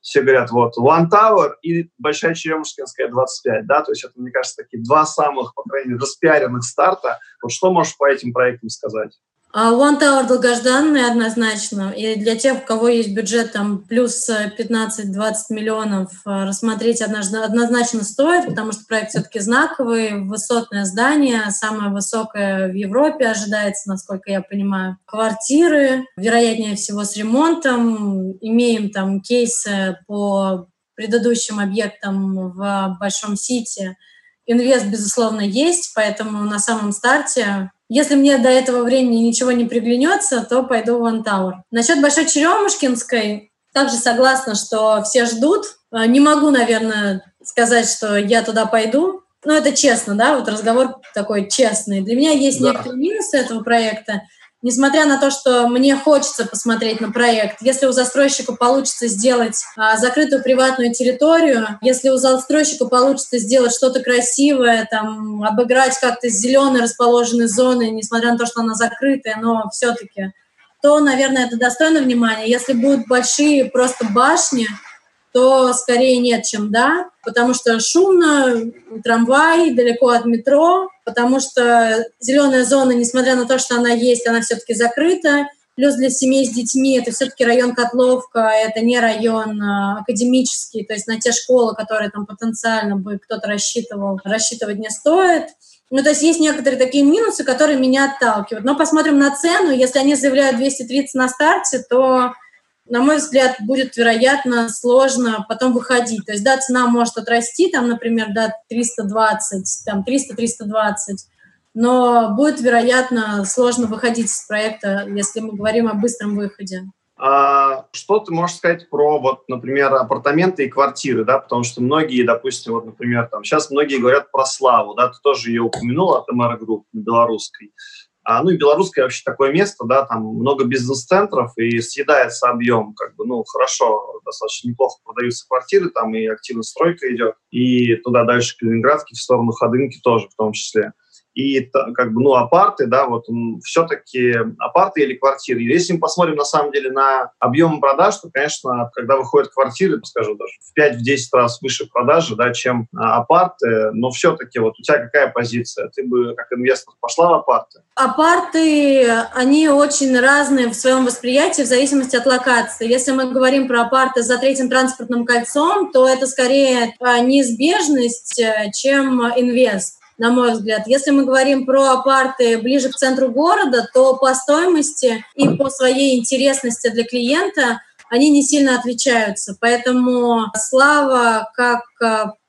все говорят, вот, One Tower и Большая Черемушкинская 25, да, то есть это, мне кажется, такие два самых, по крайней мере, распиаренных старта. Вот что можешь по этим проектам сказать? А One Tower долгожданный однозначно. И для тех, у кого есть бюджет там плюс 15-20 миллионов, э, рассмотреть однозначно стоит, потому что проект все-таки знаковый, высотное здание, самое высокое в Европе ожидается, насколько я понимаю. Квартиры, вероятнее всего, с ремонтом. Имеем там кейсы по предыдущим объектам в Большом Сити. Инвест, безусловно, есть, поэтому на самом старте если мне до этого времени ничего не приглянется, то пойду в Tower. Насчет Большой Черемушкинской также согласна, что все ждут. А, не могу, наверное, сказать, что я туда пойду. Но это честно, да, вот разговор такой честный. Для меня есть да. некоторые минусы этого проекта несмотря на то, что мне хочется посмотреть на проект, если у застройщика получится сделать а, закрытую приватную территорию, если у застройщика получится сделать что-то красивое, там, обыграть как-то зеленые расположенные зоны, несмотря на то, что она закрытая, но все-таки, то, наверное, это достойно внимания. Если будут большие просто башни, то скорее нет, чем да, потому что шумно, трамвай далеко от метро, потому что зеленая зона, несмотря на то, что она есть, она все-таки закрыта. Плюс для семей с детьми это все-таки район Котловка, это не район а, академический, то есть на те школы, которые там потенциально бы кто-то рассчитывал, рассчитывать не стоит. Ну, то есть есть некоторые такие минусы, которые меня отталкивают. Но посмотрим на цену. Если они заявляют 230 на старте, то на мой взгляд, будет, вероятно, сложно потом выходить. То есть, да, цена может отрасти, там, например, до 320, там, 300-320, но будет, вероятно, сложно выходить из проекта, если мы говорим о быстром выходе. А что ты можешь сказать про, вот, например, апартаменты и квартиры, да, потому что многие, допустим, вот, например, там, сейчас многие говорят про Славу, да, ты тоже ее упомянула от MR Group белорусской. А, ну и белорусское вообще такое место, да, там много бизнес-центров и съедается объем, как бы, ну, хорошо, достаточно неплохо продаются квартиры, там и активная стройка идет, и туда дальше Калининградки, в сторону Ходынки тоже в том числе и как бы, ну, апарты, да, вот все-таки апарты или квартиры. Если мы посмотрим, на самом деле, на объем продаж, то, конечно, когда выходят квартиры, скажем, даже в 5-10 раз выше продажи, да, чем а, апарты, но все-таки вот у тебя какая позиция? Ты бы как инвестор пошла в апарты? Апарты, они очень разные в своем восприятии в зависимости от локации. Если мы говорим про апарты за третьим транспортным кольцом, то это скорее а, неизбежность, э, чем инвест на мой взгляд. Если мы говорим про апарты ближе к центру города, то по стоимости и по своей интересности для клиента они не сильно отличаются. Поэтому Слава как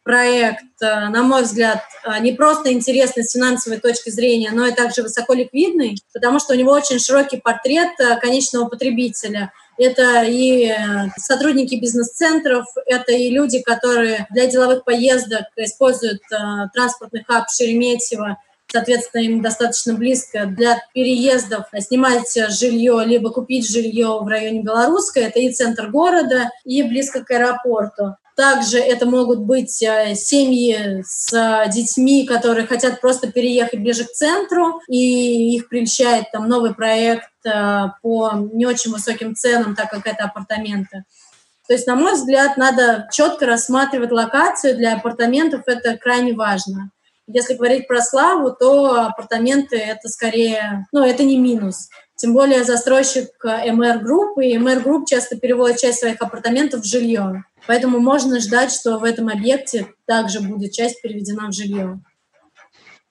проект, э, на мой взгляд, э, не просто интересный с финансовой точки зрения, но и также высоко ликвидный, потому что у него очень широкий портрет э, конечного потребителя. Это и сотрудники бизнес-центров, это и люди, которые для деловых поездок используют транспортный хаб Шереметьево, соответственно, им достаточно близко для переездов снимать жилье, либо купить жилье в районе Белорусской. Это и центр города, и близко к аэропорту. Также это могут быть э, семьи с э, детьми, которые хотят просто переехать ближе к центру, и их прельщает там новый проект э, по не очень высоким ценам, так как это апартаменты. То есть, на мой взгляд, надо четко рассматривать локацию для апартаментов, это крайне важно. Если говорить про Славу, то апартаменты это скорее, ну, это не минус. Тем более застройщик MR Group, и MR Group часто переводит часть своих апартаментов в жилье. Поэтому можно ждать, что в этом объекте также будет часть переведена в жилье.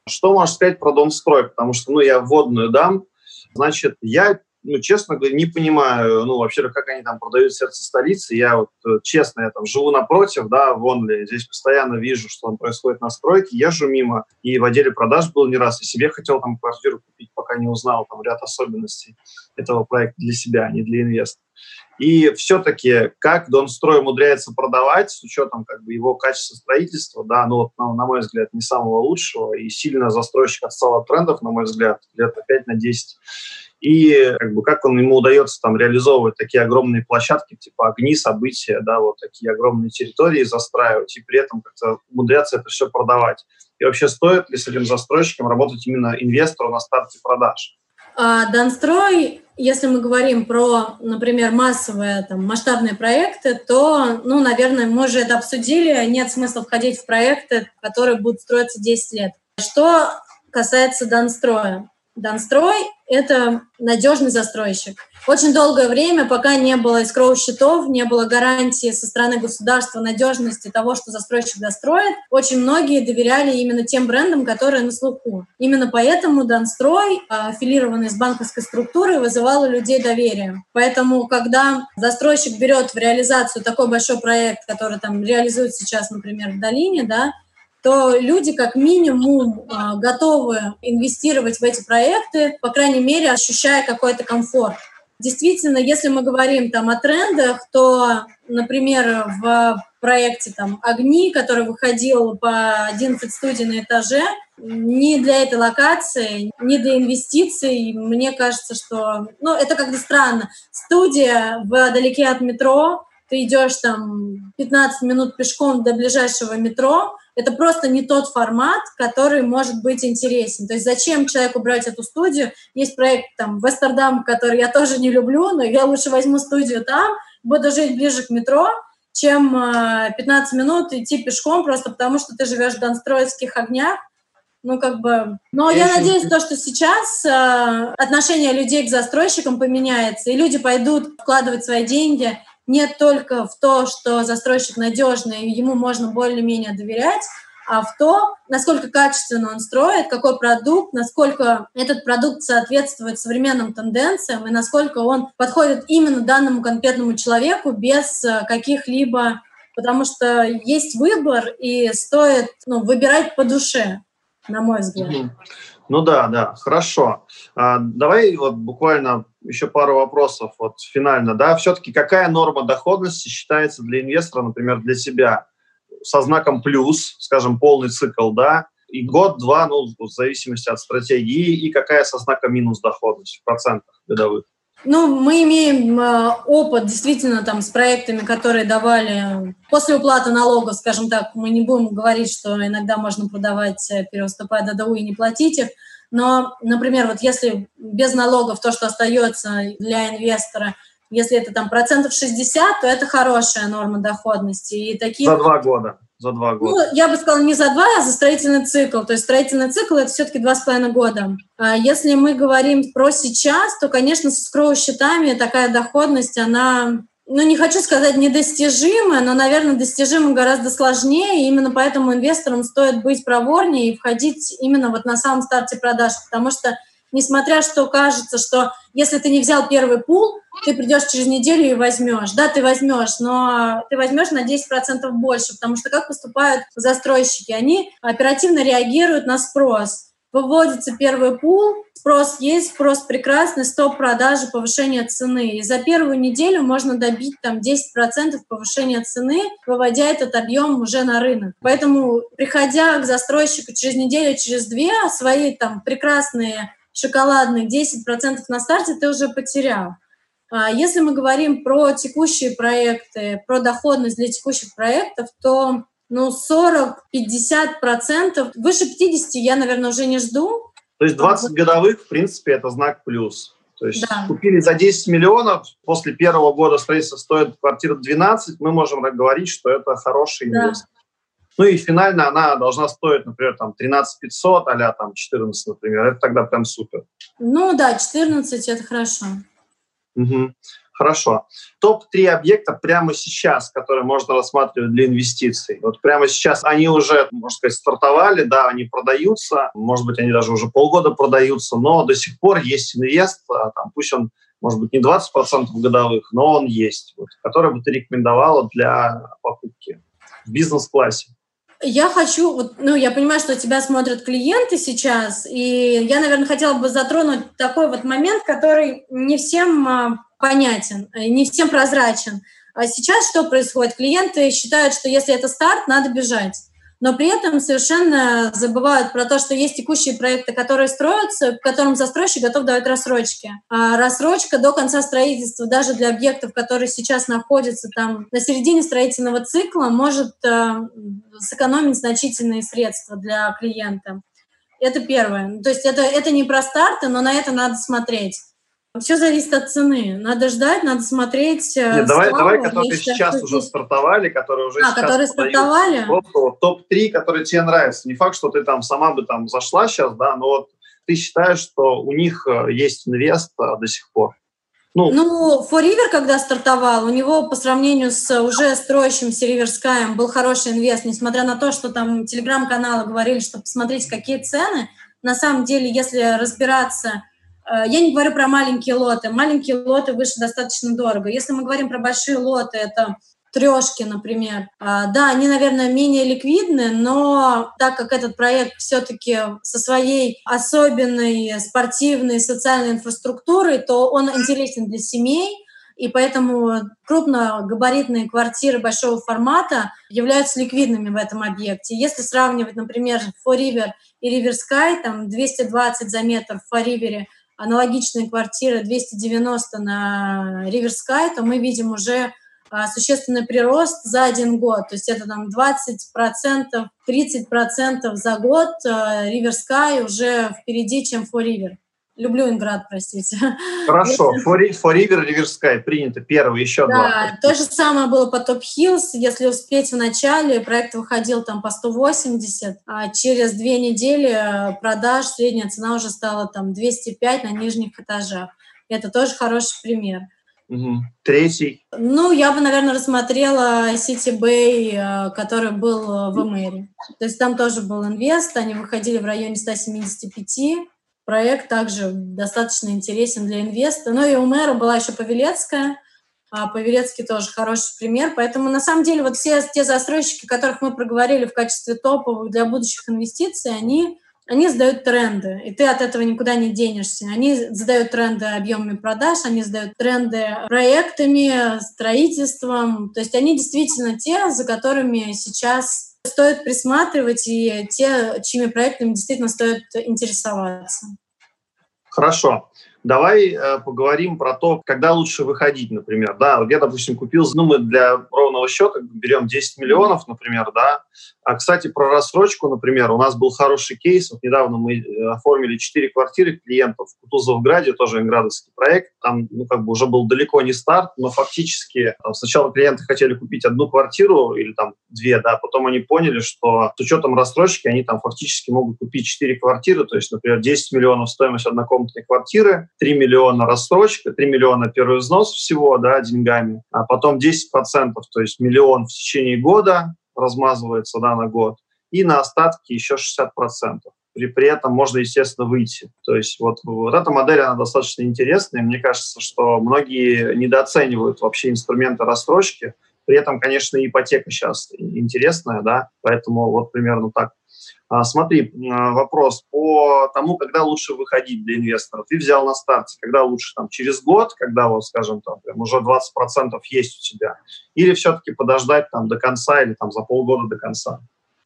Что можешь сказать про Донстрой? Потому что, ну, я вводную дам. Значит, я ну, честно говоря, не понимаю, ну, вообще, как они там продают Сердце Столицы. Я вот, э, честно, я там живу напротив, да, в Only, здесь постоянно вижу, что там происходит на стройке, езжу мимо, и в отделе продаж был не раз, и себе хотел там квартиру купить, пока не узнал там ряд особенностей этого проекта для себя, а не для инвестора. И все-таки, как Донстрой умудряется продавать с учетом как бы, его качества строительства, да, ну, на, на мой взгляд, не самого лучшего, и сильно застройщик отстал от трендов, на мой взгляд, лет 5 на 10 и как бы как он ему удается там реализовывать такие огромные площадки, типа огни, события, да, вот такие огромные территории застраивать, и при этом как-то умудряться это все продавать. И вообще стоит ли с этим застройщиком работать именно инвестору на старте продаж? А, Донстрой, если мы говорим про, например, массовые там, масштабные проекты, то, ну, наверное, мы уже это обсудили, нет смысла входить в проекты, которые будут строиться 10 лет. Что касается Донстроя. Донстрой – это надежный застройщик. Очень долгое время, пока не было искровых счетов, не было гарантии со стороны государства надежности того, что застройщик достроит, очень многие доверяли именно тем брендам, которые на слуху. Именно поэтому Донстрой, аффилированный с банковской структурой, вызывал у людей доверие. Поэтому, когда застройщик берет в реализацию такой большой проект, который там реализует сейчас, например, в Долине, да, то люди как минимум а, готовы инвестировать в эти проекты, по крайней мере, ощущая какой-то комфорт. Действительно, если мы говорим там о трендах, то, например, в проекте там «Огни», который выходил по 11 студий на этаже, ни для этой локации, ни для инвестиций, мне кажется, что... Ну, это как-то странно. Студия вдалеке от метро, ты идешь там 15 минут пешком до ближайшего метро, это просто не тот формат, который может быть интересен. То есть зачем человеку брать эту студию? Есть проект там Вестердам, который я тоже не люблю, но я лучше возьму студию там, буду жить ближе к метро, чем 15 э, минут идти пешком, просто потому что ты живешь в Донстроевских огнях. Ну, как бы... Но я, я надеюсь, то, что сейчас э, отношение людей к застройщикам поменяется, и люди пойдут вкладывать свои деньги не только в то, что застройщик надежный, ему можно более-менее доверять, а в то, насколько качественно он строит, какой продукт, насколько этот продукт соответствует современным тенденциям и насколько он подходит именно данному конкретному человеку без э, каких-либо... Потому что есть выбор, и стоит ну, выбирать по душе, на мой взгляд. Ну да, да, хорошо. А, давай вот буквально еще пару вопросов вот финально. Да, все-таки какая норма доходности считается для инвестора, например, для себя со знаком плюс, скажем, полный цикл, да, и год-два, ну, в зависимости от стратегии, и какая со знаком минус доходность в процентах годовых? Ну, мы имеем э, опыт действительно там с проектами, которые давали после уплаты налогов, скажем так, мы не будем говорить, что иногда можно продавать, э, перевыступая ДДУ и не платить их, но, например, вот если без налогов то, что остается для инвестора, если это там процентов 60, то это хорошая норма доходности. И таких... За два года за два года? Ну, я бы сказала, не за два, а за строительный цикл. То есть строительный цикл – это все-таки два с половиной года. А если мы говорим про сейчас, то, конечно, со скроу счетами такая доходность, она ну, не хочу сказать недостижимая, но, наверное, достижима гораздо сложнее, и именно поэтому инвесторам стоит быть проворнее и входить именно вот на самом старте продаж, потому что несмотря что кажется, что если ты не взял первый пул, ты придешь через неделю и возьмешь. Да, ты возьмешь, но ты возьмешь на 10% больше, потому что как поступают застройщики? Они оперативно реагируют на спрос. Выводится первый пул, спрос есть, спрос прекрасный, стоп продажи, повышение цены. И за первую неделю можно добить там 10% повышения цены, выводя этот объем уже на рынок. Поэтому, приходя к застройщику через неделю, через две, свои там прекрасные шоколадные 10% на старте ты уже потерял. А если мы говорим про текущие проекты, про доходность для текущих проектов, то ну, 40-50%, выше 50 я, наверное, уже не жду. То есть 20 годовых, в принципе, это знак плюс. То есть да. купили за 10 миллионов, после первого года строительства стоит квартира 12, мы можем говорить, что это хороший инвест. Да. Ну и финально она должна стоить, например, там 13 500, а там 14, например. Это тогда прям супер. Ну да, 14 это хорошо. Угу. Хорошо. Топ-3 объекта прямо сейчас, которые можно рассматривать для инвестиций. Вот прямо сейчас они уже, можно сказать, стартовали, да, они продаются, может быть, они даже уже полгода продаются, но до сих пор есть инвест, а там, пусть он, может быть, не 20% годовых, но он есть, вот, который бы ты рекомендовала для покупки в бизнес-классе. Я хочу, ну, я понимаю, что тебя смотрят клиенты сейчас, и я, наверное, хотела бы затронуть такой вот момент, который не всем а, понятен, э, не всем прозрачен. А сейчас что происходит? Клиенты считают, что если это старт, надо бежать. Но при этом совершенно забывают про то, что есть текущие проекты, которые строятся, в котором застройщик готов давать рассрочки. А рассрочка до конца строительства, даже для объектов, которые сейчас находятся там на середине строительного цикла, может э, сэкономить значительные средства для клиента. Это первое. То есть это, это не про старты, но на это надо смотреть. Все зависит от цены. Надо ждать, надо смотреть. Э, Нет, давай, давай, которые сейчас уже стартовали, которые уже а, сейчас которые стартовали. Топ-3, которые тебе нравятся. Не факт, что ты там сама бы там зашла сейчас, да, но вот ты считаешь, что у них э, есть инвест э, до сих пор. Ну, ну For когда стартовал, у него по сравнению с уже строящимся River был хороший инвест, несмотря на то, что там телеграм-каналы говорили, что посмотрите, какие цены. На самом деле, если разбираться я не говорю про маленькие лоты. Маленькие лоты выше достаточно дорого. Если мы говорим про большие лоты, это трешки, например. А, да, они, наверное, менее ликвидны, но так как этот проект все-таки со своей особенной спортивной социальной инфраструктурой, то он интересен для семей, и поэтому крупногабаритные квартиры большого формата являются ликвидными в этом объекте. Если сравнивать, например, For River и River Sky, там 220 за метр в For River – аналогичные квартиры 290 на Риверскай, то мы видим уже а, существенный прирост за один год. То есть это там 20%, 30% за год. Риверскай уже впереди, чем River. Люблю Инград, простите. Хорошо, Если... For River, River принято. Первый, еще да, два. То же самое было по Top Hills. Если успеть в начале, проект выходил там по 180, а через две недели э, продаж средняя цена уже стала там 205 на нижних этажах. Это тоже хороший пример. Угу. Третий? Ну, я бы, наверное, рассмотрела City Bay, э, который был в Мэри. То есть там тоже был инвест, они выходили в районе 175 проект также достаточно интересен для инвестора. Ну и у мэра была еще Павелецкая, а Павелецкий тоже хороший пример. Поэтому на самом деле вот все те застройщики, которых мы проговорили в качестве топовых для будущих инвестиций, они, они задают тренды, и ты от этого никуда не денешься. Они задают тренды объемами продаж, они задают тренды проектами, строительством. То есть они действительно те, за которыми сейчас стоит присматривать и те, чьими проектами действительно стоит интересоваться. Хорошо. Давай э, поговорим про то, когда лучше выходить, например. Да, вот я, допустим, купил, ну, мы для ровного счета берем 10 миллионов, например, да. А, кстати, про рассрочку, например, у нас был хороший кейс. Вот недавно мы э, оформили 4 квартиры клиентов в Кутузовграде, тоже инградовский проект. Там, ну, как бы уже был далеко не старт, но фактически там, сначала клиенты хотели купить одну квартиру или там две, да, потом они поняли, что с учетом рассрочки они там фактически могут купить 4 квартиры, то есть, например, 10 миллионов стоимость однокомнатной квартиры, 3 миллиона рассрочка, 3 миллиона первый взнос всего, да, деньгами, а потом 10%, то есть миллион в течение года размазывается, да, на год, и на остатки еще 60%. при, при этом можно, естественно, выйти. То есть вот, вот эта модель, она достаточно интересная. Мне кажется, что многие недооценивают вообще инструменты рассрочки. При этом, конечно, ипотека сейчас интересная, да, поэтому вот примерно так. А, смотри, вопрос по тому, когда лучше выходить для инвестора. Ты взял на старте, когда лучше, там, через год, когда, вот, скажем, там, прям уже 20% есть у тебя, или все-таки подождать там до конца или там за полгода до конца?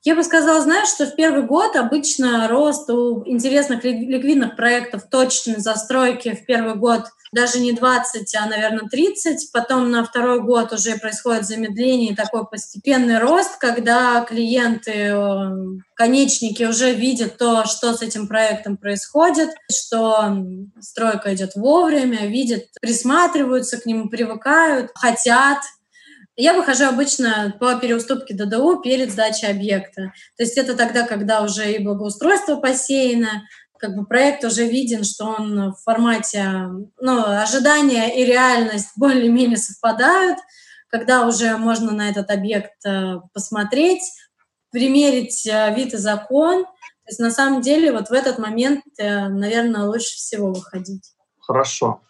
Я бы сказала, знаешь, что в первый год обычно рост у интересных ликвидных проектов точной застройки в первый год даже не 20, а, наверное, 30. Потом на второй год уже происходит замедление и такой постепенный рост, когда клиенты, э, конечники уже видят то, что с этим проектом происходит, что стройка идет вовремя, видят, присматриваются к нему, привыкают, хотят, я выхожу обычно по переуступке ДДУ перед сдачей объекта. То есть это тогда, когда уже и благоустройство посеяно, как бы проект уже виден, что он в формате, ну, ожидания и реальность более-менее совпадают, когда уже можно на этот объект э, посмотреть, примерить э, вид и закон. То есть на самом деле вот в этот момент, э, наверное, лучше всего выходить. Хорошо. А,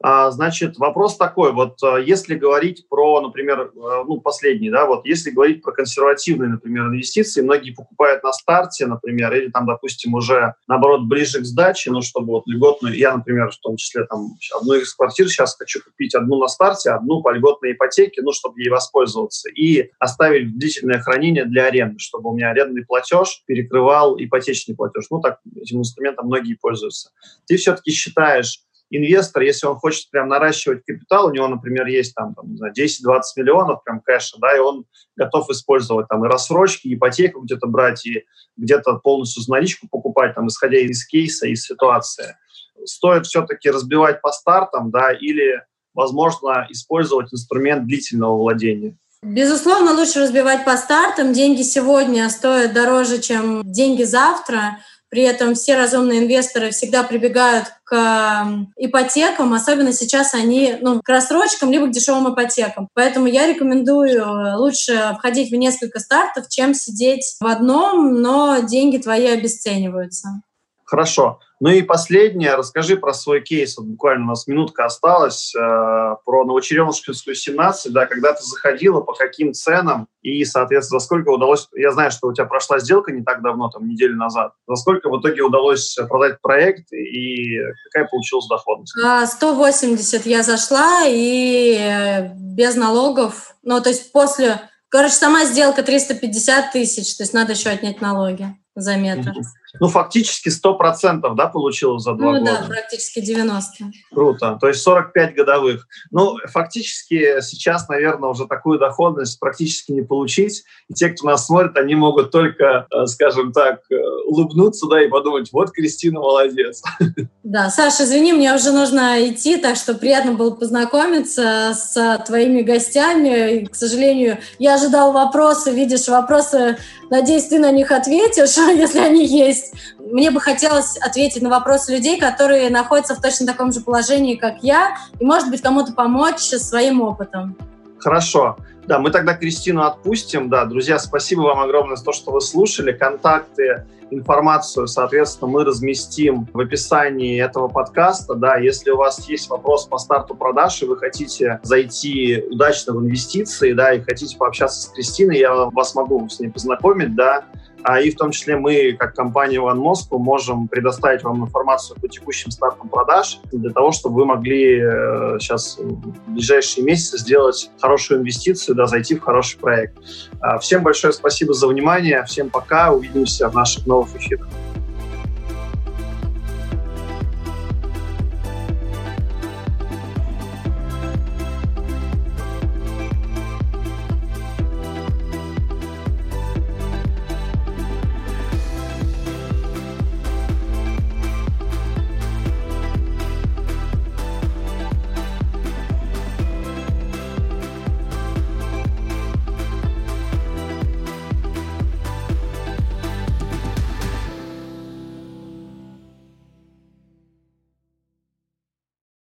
значит, вопрос такой, вот а, если говорить про, например, а, ну, последний, да, вот если говорить про консервативные, например, инвестиции, многие покупают на старте, например, или там, допустим, уже, наоборот, ближе к сдаче, ну, чтобы вот льготную, я, например, в том числе там одну из квартир сейчас хочу купить одну на старте, одну по льготной ипотеке, ну, чтобы ей воспользоваться, и оставить длительное хранение для аренды, чтобы у меня арендный платеж перекрывал ипотечный платеж. Ну, так этим инструментом многие пользуются. Ты все-таки считаешь, инвестор, если он хочет прям наращивать капитал, у него, например, есть там, там 10-20 миллионов прям кэша, да, и он готов использовать там и рассрочки, ипотеку где-то брать, и где-то полностью за наличку покупать, там, исходя из кейса, из ситуации. Стоит все-таки разбивать по стартам, да, или, возможно, использовать инструмент длительного владения. Безусловно, лучше разбивать по стартам. Деньги сегодня стоят дороже, чем деньги завтра. При этом все разумные инвесторы всегда прибегают к ипотекам, особенно сейчас они ну, к рассрочкам либо к дешевым ипотекам. Поэтому я рекомендую э, лучше входить в несколько стартов, чем сидеть в одном, но деньги твои обесцениваются. Хорошо. Ну и последнее, расскажи про свой кейс. Вот буквально у нас минутка осталась э, про Новочеремушкинскую 17, да, когда ты заходила, по каким ценам и, соответственно, за сколько удалось... Я знаю, что у тебя прошла сделка не так давно, там, неделю назад. За сколько в итоге удалось продать проект и какая получилась доходность? 180 а, я зашла и э, без налогов, ну, то есть после... Короче, сама сделка 350 тысяч, то есть надо еще отнять налоги за метр. Mm-hmm ну, фактически 100%, да, получилось за два ну, года? Ну да, практически 90. Круто. То есть 45 годовых. Ну, фактически сейчас, наверное, уже такую доходность практически не получить. И те, кто нас смотрит, они могут только, э, скажем так, э, улыбнуться, да, и подумать, вот Кристина молодец. Да, Саша, извини, мне уже нужно идти, так что приятно было познакомиться с твоими гостями. И, к сожалению, я ожидал вопросы, видишь, вопросы, надеюсь, ты на них ответишь, если они есть есть мне бы хотелось ответить на вопросы людей, которые находятся в точно таком же положении, как я, и, может быть, кому-то помочь своим опытом. Хорошо. Да, мы тогда Кристину отпустим. Да, друзья, спасибо вам огромное за то, что вы слушали. Контакты, информацию, соответственно, мы разместим в описании этого подкаста. Да, если у вас есть вопрос по старту продаж, и вы хотите зайти удачно в инвестиции, да, и хотите пообщаться с Кристиной, я вас могу с ней познакомить, да, а и в том числе мы, как компания One Moscow, можем предоставить вам информацию по текущим стартам продаж для того, чтобы вы могли сейчас э, в ближайшие месяцы сделать хорошую инвестицию, да, зайти в хороший проект. А, всем большое спасибо за внимание, всем пока, увидимся в наших новых эфирах.